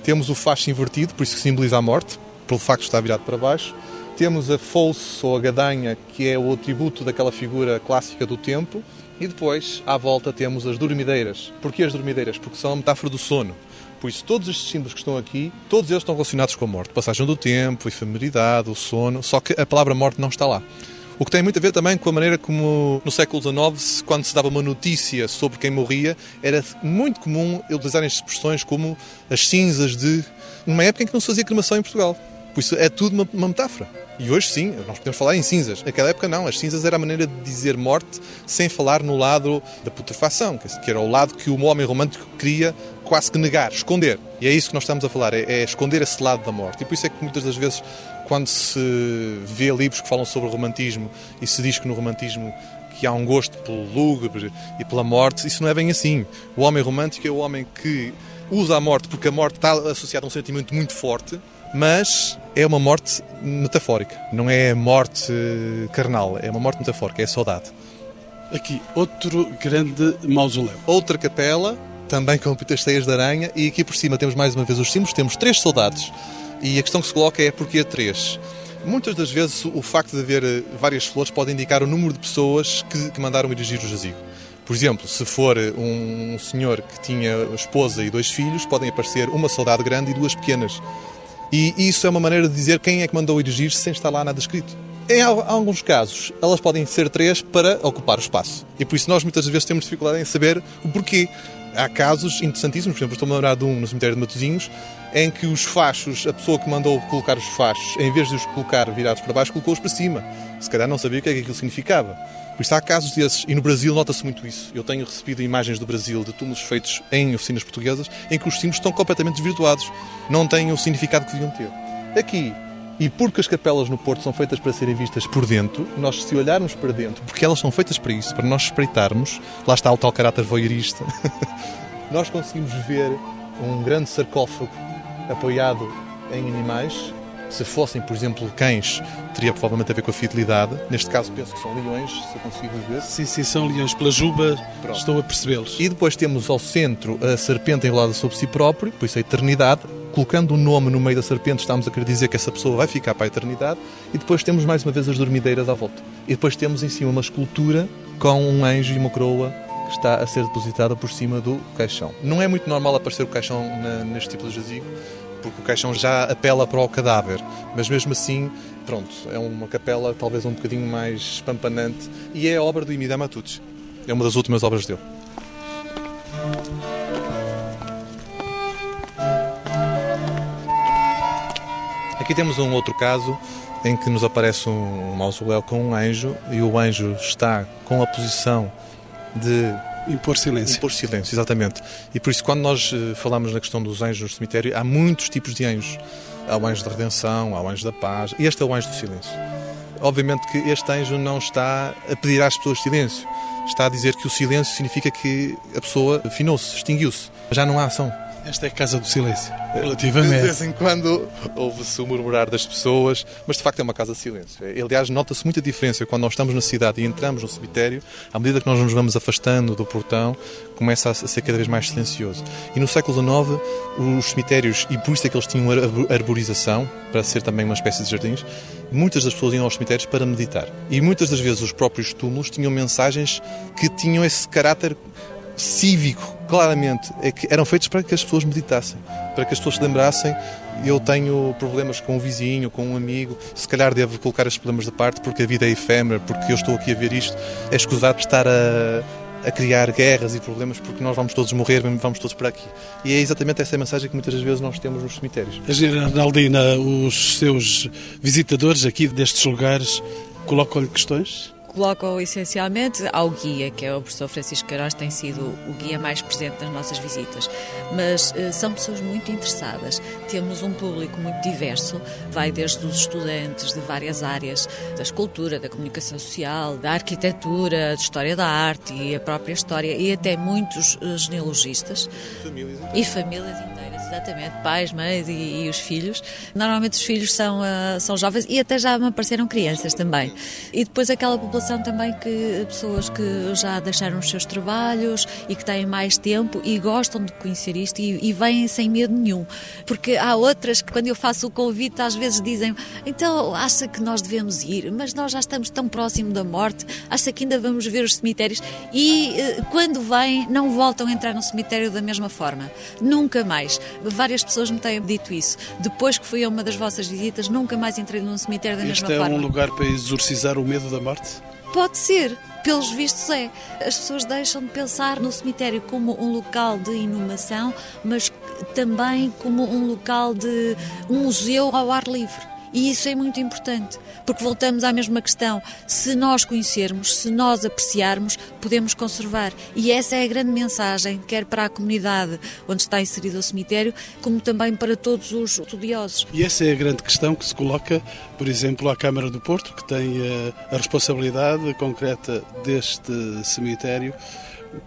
temos o facho invertido, por isso que simboliza a morte, pelo facto de estar virado para baixo, temos a foice ou a gadanha, que é o atributo daquela figura clássica do tempo. E depois, à volta, temos as dormideiras. Porquê as dormideiras? Porque são a metáfora do sono. Por isso, todos estes símbolos que estão aqui, todos eles estão relacionados com a morte. Passagem do tempo, efemeridade, o sono. Só que a palavra morte não está lá. O que tem muito a ver também com a maneira como, no século XIX, quando se dava uma notícia sobre quem morria, era muito comum utilizarem expressões como as cinzas de. numa época em que não se fazia cremação em Portugal. Por isso é tudo uma, uma metáfora. E hoje sim, nós podemos falar em cinzas. Naquela época não, as cinzas era a maneira de dizer morte sem falar no lado da putrefação, que era o lado que o homem romântico queria quase que negar, esconder. E é isso que nós estamos a falar, é, é esconder esse lado da morte. E por isso é que muitas das vezes, quando se vê livros que falam sobre o romantismo e se diz que no romantismo que há um gosto pelo lúgubre e pela morte, isso não é bem assim. O homem romântico é o homem que usa a morte porque a morte está associada a um sentimento muito forte mas é uma morte metafórica, não é morte carnal, é uma morte metafórica, é saudade. Aqui, outro grande mausoléu. Outra capela, também com muitas teias de aranha, e aqui por cima temos mais uma vez os símbolos, temos três soldados. E a questão que se coloca é porquê três? Muitas das vezes o facto de haver eh, várias flores pode indicar o número de pessoas que, que mandaram erigir o jazigo. Por exemplo, se for um senhor que tinha esposa e dois filhos, podem aparecer uma soldado grande e duas pequenas. E isso é uma maneira de dizer quem é que mandou erigir sem estar lá nada escrito. Em alguns casos, elas podem ser três para ocupar o espaço. E por isso nós muitas vezes temos dificuldade em saber o porquê. Há casos interessantíssimos, por exemplo, estou-me a lembrar de um no cemitério de Matosinhos, em que os fachos, a pessoa que mandou colocar os fachos, em vez de os colocar virados para baixo, colocou-os para cima. Se calhar não sabia o que é que aquilo significava. Por isso há casos desses, e no Brasil nota-se muito isso. Eu tenho recebido imagens do Brasil de túmulos feitos em oficinas portuguesas em que os símbolos estão completamente desvirtuados, não têm o significado que deviam ter. Aqui, e porque as capelas no Porto são feitas para serem vistas por dentro, nós se olharmos para dentro, porque elas são feitas para isso, para nós espreitarmos, lá está o tal caráter voyeurista, nós conseguimos ver um grande sarcófago apoiado em animais Se fossem, por exemplo, cães, teria provavelmente a ver com a fidelidade. Neste caso, penso que são leões, se eu conseguir ver. Sim, sim, são leões. Pela juba, Pronto. estou a percebê-los. E depois temos ao centro a serpente enrolada sobre si próprio, por isso a eternidade. Colocando um nome no meio da serpente, estamos a querer dizer que essa pessoa vai ficar para a eternidade. E depois temos mais uma vez as dormideiras à volta. E depois temos em cima uma escultura com um anjo e uma coroa que está a ser depositada por cima do caixão. Não é muito normal aparecer o caixão neste tipo de jazigo, porque o caixão já apela para o cadáver, mas mesmo assim, pronto, é uma capela talvez um bocadinho mais espampanante e é a obra do Imida Matucci. É uma das últimas obras dele. Aqui temos um outro caso em que nos aparece um mausoléu com um anjo e o anjo está com a posição de Impor silêncio. Impor silêncio, exatamente. E por isso, quando nós eh, falamos na questão dos anjos no cemitério, há muitos tipos de anjos. Há o anjo da redenção, há o anjo da paz, e este é o anjo do silêncio. Obviamente que este anjo não está a pedir às pessoas silêncio, está a dizer que o silêncio significa que a pessoa finou-se, extinguiu-se, já não há ação. Esta é a casa do silêncio, relativamente. De vez em quando ouve-se o murmurar das pessoas, mas de facto é uma casa de silêncio. Aliás, nota-se muita diferença quando nós estamos na cidade e entramos no cemitério, à medida que nós nos vamos afastando do portão, começa a ser cada vez mais silencioso. E no século XIX, os cemitérios, e por isso é que eles tinham arborização, para ser também uma espécie de jardins, muitas das pessoas iam aos cemitérios para meditar. E muitas das vezes os próprios túmulos tinham mensagens que tinham esse caráter cívico, claramente, é que eram feitos para que as pessoas meditassem, para que as pessoas se lembrassem. Eu tenho problemas com um vizinho, com um amigo, se calhar devo colocar estes problemas de parte porque a vida é efêmera, porque eu estou aqui a ver isto. É escusado estar a, a criar guerras e problemas porque nós vamos todos morrer, vamos todos para aqui. E é exatamente essa mensagem que muitas vezes nós temos nos cemitérios. A Geraldina, os seus visitadores aqui destes lugares colocam-lhe questões? Colocam essencialmente ao guia, que é o professor Francisco Queiroz, tem sido o guia mais presente nas nossas visitas. Mas uh, são pessoas muito interessadas. Temos um público muito diverso, vai desde os estudantes de várias áreas, da escultura, da comunicação social, da arquitetura, da história da arte e a própria história, e até muitos uh, genealogistas famílias e famílias inteiras, exatamente, pais, mães e, e, os filhos. Normalmente os filhos são, uh, são jovens e até já me apareceram crianças também. E depois aquela população também que pessoas que já deixaram os seus trabalhos e que têm mais tempo e gostam de conhecer isto e, e vêm sem medo nenhum. Porque há outras que, quando eu faço o convite, às vezes dizem: então acha que nós devemos ir, mas nós já estamos tão próximo da morte, acha que ainda vamos ver os cemitérios e eh, quando vêm, não voltam a entrar no cemitério da mesma forma. Nunca mais. Várias pessoas me têm dito isso. Depois que fui a uma das vossas visitas, nunca mais entrei num cemitério da este mesma é forma. Este é um lugar para exorcizar o medo da morte? Pode ser, pelos vistos é. As pessoas deixam de pensar no cemitério como um local de inumação, mas também como um local de um museu ao ar livre. E isso é muito importante, porque voltamos à mesma questão. Se nós conhecermos, se nós apreciarmos, podemos conservar. E essa é a grande mensagem, quer para a comunidade onde está inserido o cemitério, como também para todos os estudiosos. E essa é a grande questão que se coloca, por exemplo, à Câmara do Porto, que tem eh, a responsabilidade concreta deste cemitério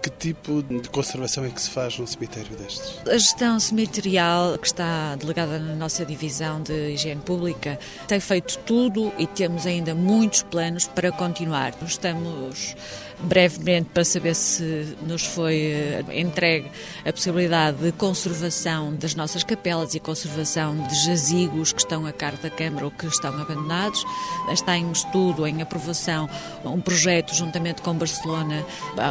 que tipo de conservação é que se faz num cemitério destes? A gestão cemiterial, que está delegada na nossa divisão de higiene pública, tem feito tudo e temos ainda muitos planos para continuar. Estamos brevemente para saber se nos foi eh, entregue a possibilidade de conservação das nossas capelas e conservação de jazigos que estão a cargo da Câmara ou que estão abandonados. Está em estudo, em aprovação, um projeto juntamente com Barcelona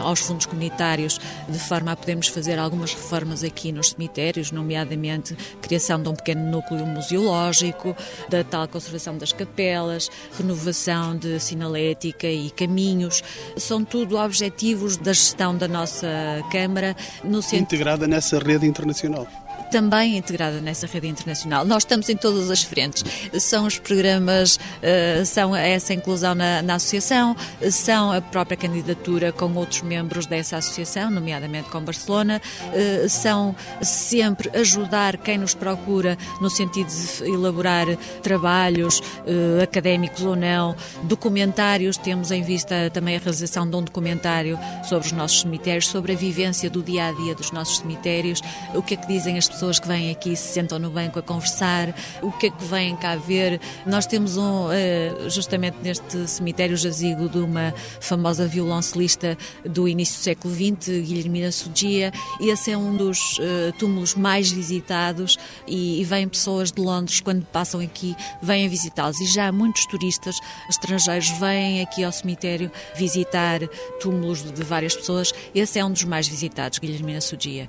aos fundos comunitários, de forma a podermos fazer algumas reformas aqui nos cemitérios, nomeadamente criação de um pequeno núcleo museológico, da tal conservação das capelas, renovação de sinalética e caminhos. São tudo tudo objetivos da gestão da nossa Câmara. No centro... Integrada nessa rede internacional também integrada nessa rede internacional. Nós estamos em todas as frentes. São os programas, eh, são essa inclusão na, na associação, são a própria candidatura com outros membros dessa associação, nomeadamente com Barcelona, eh, são sempre ajudar quem nos procura no sentido de elaborar trabalhos eh, académicos ou não, documentários. Temos em vista também a realização de um documentário sobre os nossos cemitérios, sobre a vivência do dia a dia dos nossos cemitérios, o que é que dizem as pessoas pessoas que vêm aqui se sentam no banco a conversar, o que é que vêm cá ver. Nós temos um, uh, justamente neste cemitério jazigo de uma famosa violoncelista do início do século XX, Guilhermina Sugia, e esse é um dos uh, túmulos mais visitados e, vêm pessoas de Londres quando passam aqui, vêm visitá-los. E já muitos turistas estrangeiros vêm aqui ao cemitério visitar túmulos de várias pessoas. Esse é um dos mais visitados, Guilhermina Sugia.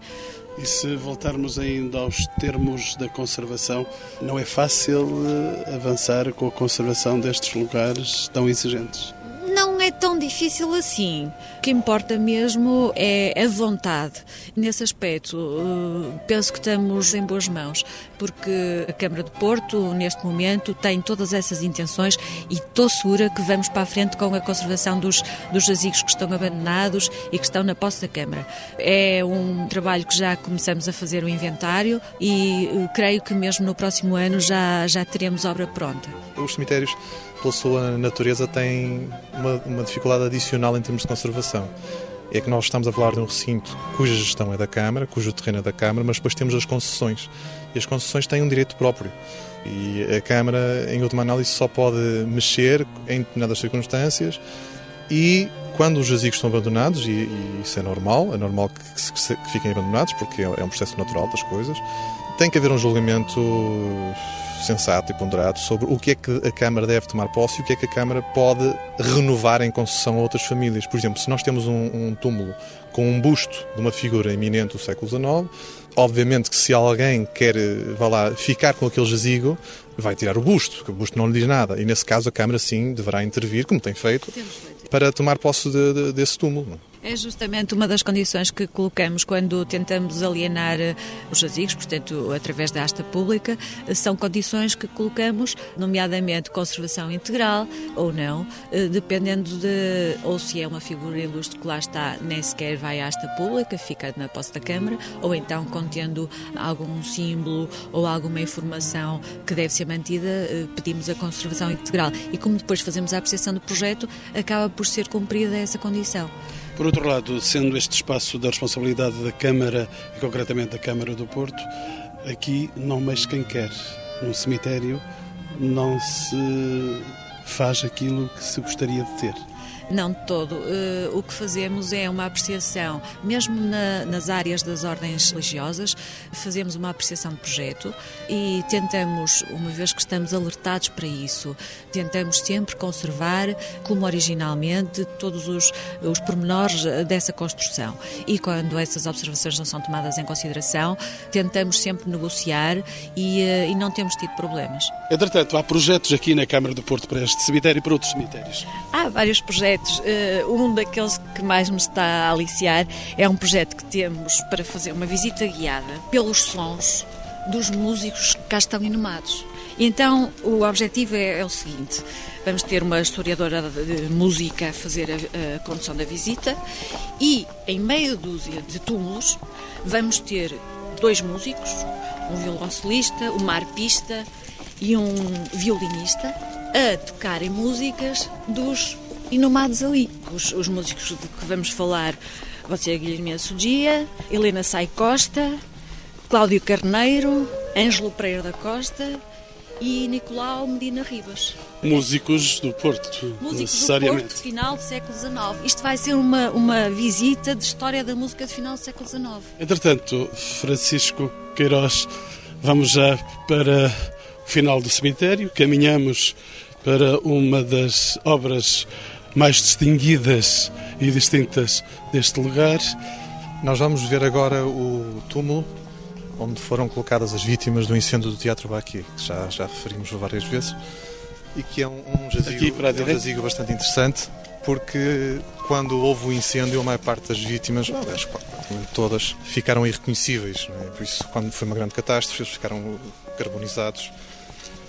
E se voltarmos ainda aos termos da conservação, não é fácil eh, avançar com a conservação destes lugares tão exigentes? Não é tão difícil assim. O que importa mesmo é a vontade. Nesse aspecto, eh, penso que estamos em boas mãos, porque a Câmara de Porto, neste momento, tem todas essas intenções e estou segura que vamos para a frente com a conservação dos, dos jazigos que estão abandonados e que estão na posse da Câmara. É um trabalho que já começamos a fazer o inventário e eh, creio que mesmo no próximo ano já, já teremos obra pronta. Os cemitérios pela sua natureza, tem uma, uma dificuldade adicional em termos de conservação é que nós estamos a falar de um recinto cuja gestão é da Câmara, cujo terreno é da Câmara, mas depois temos as concessões. E as concessões têm um direito próprio. E a Câmara, em última análise, só pode mexer em determinadas circunstâncias e quando os jazigos estão abandonados, e, e isso é normal, é normal que, que, que fiquem abandonados, porque é, é um processo natural das coisas, tem que haver um julgamento sensato e ponderado sobre o que é que a Câmara deve tomar posse e o que é que a Câmara pode renovar em concessão a outras famílias. Por exemplo, se nós temos um, um túmulo com um busto de uma figura eminente do século XIX, obviamente que se alguém quer vá lá, ficar com aquele jazigo, vai tirar o busto, porque o busto não lhe diz nada. E nesse caso a Câmara sim deverá intervir, como tem feito, para tomar posse de, de, desse túmulo. É justamente uma das condições que colocamos quando tentamos alienar eh, os jazigos, portanto, através da asta pública, são condições que colocamos, nomeadamente conservação integral ou não, eh, dependendo de ou se é uma figura ilustre que lá está, nem sequer vai à asta pública, fica na posse da Câmara, ou então contendo algum símbolo ou alguma informação que deve ser mantida, eh, pedimos a conservação integral. E como depois fazemos a apreciação do projeto, acaba por ser cumprida essa condição. Por outro lado, sendo este espaço da responsabilidade da Câmara, e concretamente da Câmara do Porto, aqui não mexe quem quer. Num cemitério não se faz aquilo que se gostaria de ter. Não de todo. Uh, o que fazemos é uma apreciação, mesmo na, nas áreas das ordens religiosas, fazemos uma apreciação de projeto e tentamos, uma vez que estamos alertados para isso, tentamos sempre conservar, como originalmente, todos os, os pormenores dessa construção. E quando essas observações não são tomadas em consideração, tentamos sempre negociar e, uh, e não temos tido problemas. Entretanto, há projetos aqui na Câmara do Porto para este cemitério e para outros cemitérios? Há vários projetos projetos. Uh, um daqueles que mais me está a aliciar é um projeto que temos para fazer uma visita guiada pelos sons dos músicos que cá estão inumados. Então, o objetivo é, é, o seguinte: vamos ter uma historiadora de música a fazer a, a condução da visita e, em meia dúzia de túmulos, vamos ter dois músicos, um violoncelista, uma arpista e um violinista a tocarem músicas dos inumados ali. Os, os músicos de que vamos falar vão ser Guilherme Sudia, Helena Sai Costa, Cláudio Carneiro, Ângelo Pereira da Costa e Nicolau Medina Ribas. Músicos do Porto, Músicos necessariamente. do Porto, final do século XIX. Isto vai ser uma, uma visita de história da música de final do século XIX. Entretanto, Francisco Queiroz, vamos já para o final do cemitério, caminhamos para uma das obras mais distinguidas e distintas deste lugar. Nós vamos ver agora o túmulo onde foram colocadas as vítimas do incêndio do Teatro Baqui, que já, já referimos várias vezes, e que é um, um jazigo, é um jazigo bastante interessante, porque quando houve o incêndio, a maior parte das vítimas, aliás, todas, ficaram irreconhecíveis. É? Por isso, quando foi uma grande catástrofe, eles ficaram carbonizados.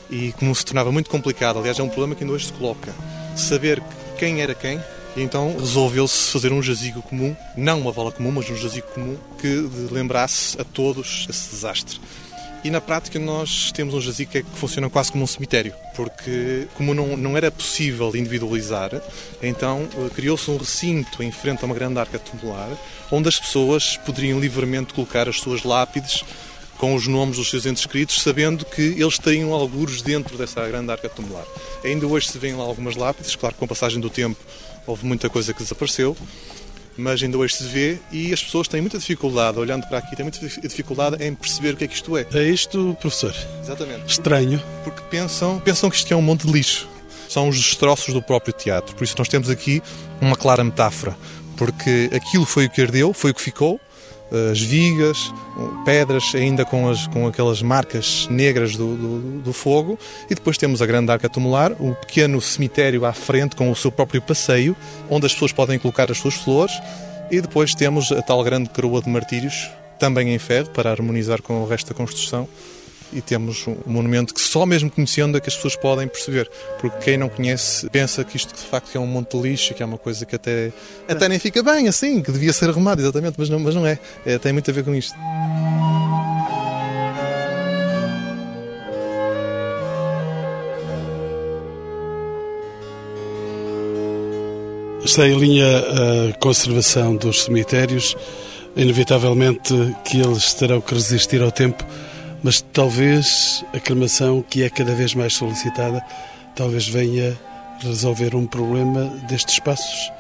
E como se tornava muito complicado, aliás, é um problema que ainda hoje se coloca, saber quem era quem, e então resolveu-se fazer um jazigo comum, não uma vala comum, mas um jazigo comum que lembrasse a todos esse desastre. E na prática nós temos um jazigo que, é, que funciona quase como um cemitério, porque como não, não era possível individualizar, então eh, criou-se um recinto em frente a uma grande arca tumular, onde as pessoas poderiam livremente colocar as suas lápides com os nomes dos seus entes queridos, sabendo que eles teriam algures dentro dessa grande arca tumular. Ainda hoje se vêem lá algumas lápides, claro que com a passagem do tempo houve muita coisa que desapareceu, mas ainda hoje se vê e as pessoas têm muita dificuldade, olhando para aqui, têm muita dificuldade em perceber o que é que isto é. É isto, professor? Exatamente. Estranho. Porque pensam, pensam que isto é um monte de lixo. São os destroços do próprio teatro. Por isso nós temos aqui uma clara metáfora. Porque aquilo foi o que ardeu, foi o que ficou, as vigas, pedras ainda com, as, com aquelas marcas negras do, do, do, fogo, e depois temos a grande arca tumular, o pequeno cemitério à frente com o seu próprio passeio, onde as pessoas podem colocar as suas flores, e depois temos a tal grande coroa de martírios, também em ferro, para harmonizar com o resto da construção e temos um monumento que só mesmo conhecendo é que as pessoas podem perceber, porque quem não conhece pensa que isto de facto é um monte de lixo, que é uma coisa que até, até nem fica bem assim, que devia ser arrumado, exatamente, mas não, mas não é. é tem muito a ver com isto. Está em linha a conservação dos cemitérios, inevitavelmente que eles terão que resistir ao tempo mas talvez a cremação, que é cada vez mais solicitada, talvez venha resolver um problema destes espaços.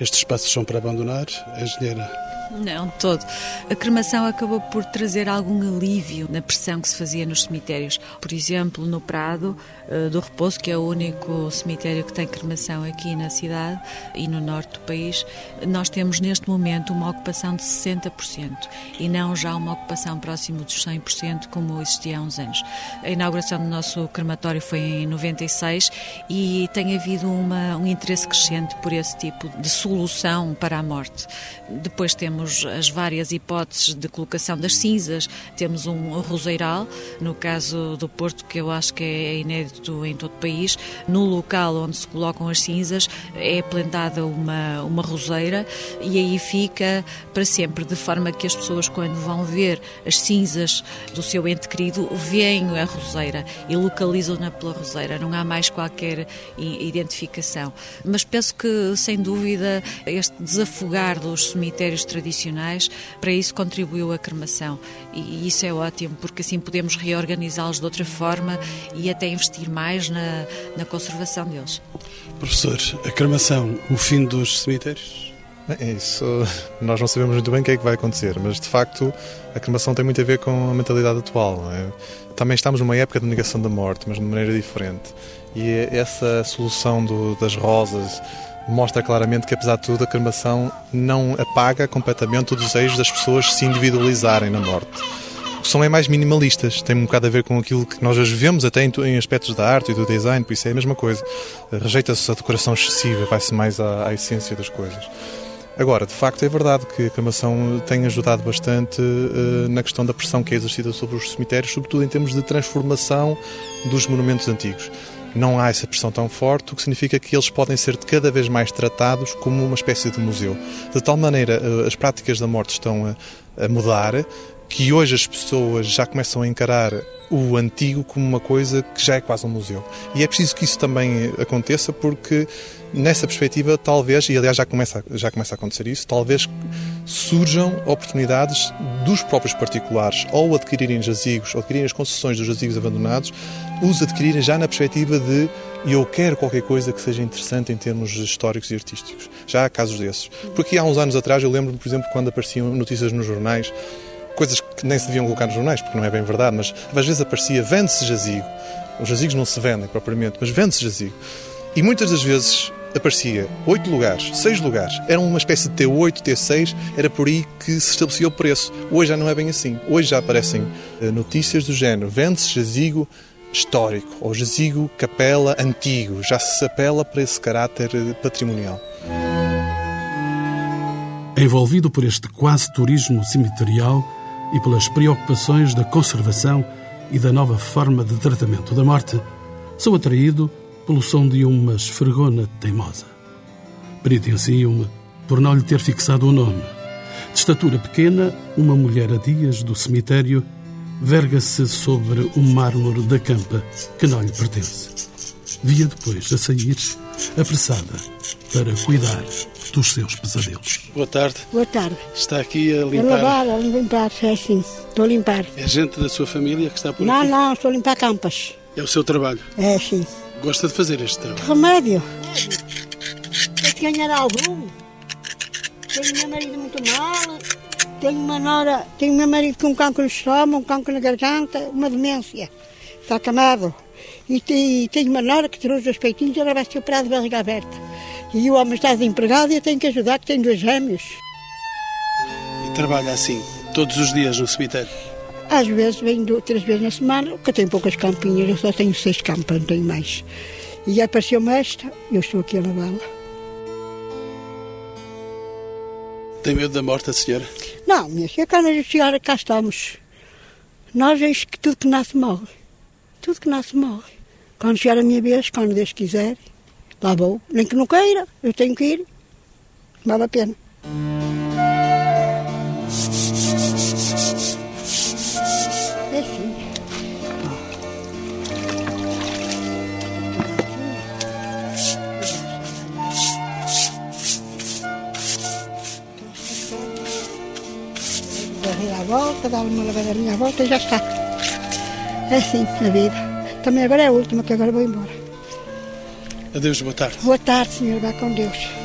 Estes espaços são para abandonar, a engenheira não, todo. A cremação acabou por trazer algum alívio na pressão que se fazia nos cemitérios. Por exemplo, no Prado uh, do Repouso, que é o único cemitério que tem cremação aqui na cidade e no norte do país, nós temos neste momento uma ocupação de 60% e não já uma ocupação próximo dos 100% como existia há uns anos. A inauguração do nosso crematório foi em 96 e tem havido uma, um interesse crescente por esse tipo de solução para a morte. Depois temos temos as várias hipóteses de colocação das cinzas, temos um roseiral, no caso do Porto, que eu acho que é inédito em todo o país, no local onde se colocam as cinzas é plantada uma, uma roseira e aí fica para sempre, de forma que as pessoas, quando vão ver as cinzas do seu ente querido, veem a roseira e localizam-na pela roseira, não há mais qualquer identificação. Mas penso que, sem dúvida, este desafogar dos cemitérios tradicionais tradicionais, para isso contribuiu a cremação. E isso é ótimo, porque assim podemos reorganizá-los de outra forma e até investir mais na, na conservação deles. Professor, a cremação, o fim dos cemitérios? É isso, nós não sabemos muito bem o que é que vai acontecer, mas de facto a cremação tem muito a ver com a mentalidade atual. É? Também estamos numa época de negação da morte, mas de maneira diferente. E essa solução do, das rosas, mostra claramente que, apesar de tudo, a cremação não apaga completamente o desejo das pessoas se individualizarem na morte. São é mais minimalistas, tem um bocado a ver com aquilo que nós hoje vemos até em, aspectos da arte e do design, por isso é a mesma coisa. Rejeita-se a decoração excessiva, vai-se mais à, à essência das coisas. Agora, de facto, é verdade que a cremação tem ajudado bastante uh, na questão da pressão que é exercida sobre os cemitérios, sobretudo em termos de transformação dos monumentos antigos não há essa pressão tão forte, o que significa que eles podem ser cada vez mais tratados como uma espécie de museu. De tal maneira, eh, as práticas da morte estão a, a mudar que hoje as pessoas já começam a encarar o antigo como uma coisa que já é quase um museu. E é preciso que isso também aconteça porque nessa perspectiva talvez, e aliás já começa, já começa a acontecer isso, talvez surjam oportunidades dos próprios particulares ou adquirirem jazigos, ou adquirirem as concessões dos jazigos abandonados, os adquirirem já na perspectiva de eu quero qualquer coisa que seja interessante em termos históricos e artísticos. Já há casos desses. Porque há uns anos atrás eu lembro-me, por exemplo, quando apareciam notícias nos jornais coisas que nem se deviam colocar nos jornais, porque não é bem verdade, mas às vezes aparecia vende-se jazigo. Os jazigos não se vendem propriamente, mas vende-se jazigo. E muitas das vezes aparecia oito lugares, seis lugares, era uma espécie de T8, T6, era por aí que se estabelecia o preço. Hoje já não é bem assim. Hoje já aparecem eh, notícias do género: vende-se jazigo histórico ou jazigo capela antigo. Já se apela para esse caráter eh, patrimonial. Envolvido por este quase turismo cemiterial, e pelas preocupações da conservação e da nova forma de tratamento da morte, sou atraído pelo som de uma esfregona teimosa. Penitenciam-me por não lhe ter fixado o nome. De estatura pequena, uma mulher a dias do cemitério verga-se sobre o mármore da campa que não lhe pertence. via depois a sair, apressada, para cuidar dos seus pesadelos. Boa tarde. Boa tarde. Está aqui a A limpar. lavar, a limpar, é assim. Estou a limpar. É gente da sua família que está por Não, aqui? não, estou a limpar campas. É o seu trabalho. É assim. Gosta de fazer este trabalho? Remédio. Tem que ganhar algum. Tenho meu marido muito mal. Tenho uma nora, tenho meu marido com um cancro no estômago, um cancro na garganta, uma demência. Está acamado. E te- tenho uma nora que tirou os peitinhos e ela vai ser operada de barriga aberta. E o homem está desempregado e eu tenho que ajudar, que tenho dois gêmeos. E trabalha assim, todos os dias no cemitério. Às vezes venho duas, três vezes na semana, porque eu tenho poucas campinhas, eu só tenho seis campas, não tenho mais. E apareceu-me esta, eu estou aqui a lavá-la. Tem medo da morte, a senhora? Não, minha filha, quando a chegar, cá estamos. Nós vemos que tudo que nasce morre. Tudo que nasce morre. Quando chegar a minha vez, quando Deus quiser, lá vou. Nem que não queira, eu tenho que ir. Vale a pena. Volta, dar uma lavadinha à volta e já está. É assim na vida. Também agora é a última, que agora vou embora. Adeus, boa tarde. Boa tarde, senhor. Vá com Deus.